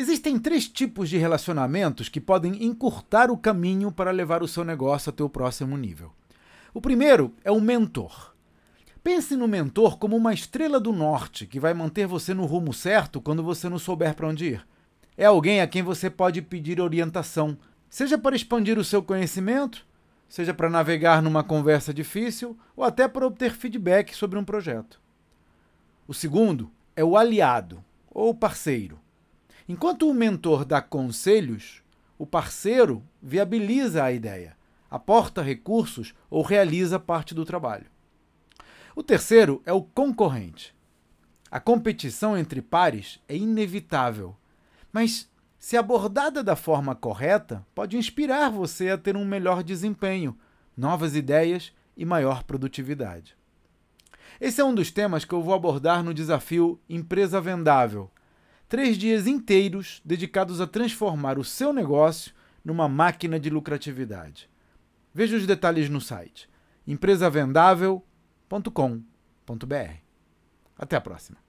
Existem três tipos de relacionamentos que podem encurtar o caminho para levar o seu negócio até o próximo nível. O primeiro é o mentor. Pense no mentor como uma estrela do norte que vai manter você no rumo certo quando você não souber para onde ir. É alguém a quem você pode pedir orientação, seja para expandir o seu conhecimento, seja para navegar numa conversa difícil ou até para obter feedback sobre um projeto. O segundo é o aliado ou parceiro. Enquanto o mentor dá conselhos, o parceiro viabiliza a ideia, aporta recursos ou realiza parte do trabalho. O terceiro é o concorrente. A competição entre pares é inevitável, mas se abordada da forma correta, pode inspirar você a ter um melhor desempenho, novas ideias e maior produtividade. Esse é um dos temas que eu vou abordar no desafio Empresa Vendável. Três dias inteiros dedicados a transformar o seu negócio numa máquina de lucratividade. Veja os detalhes no site empresavendável.com.br. Até a próxima.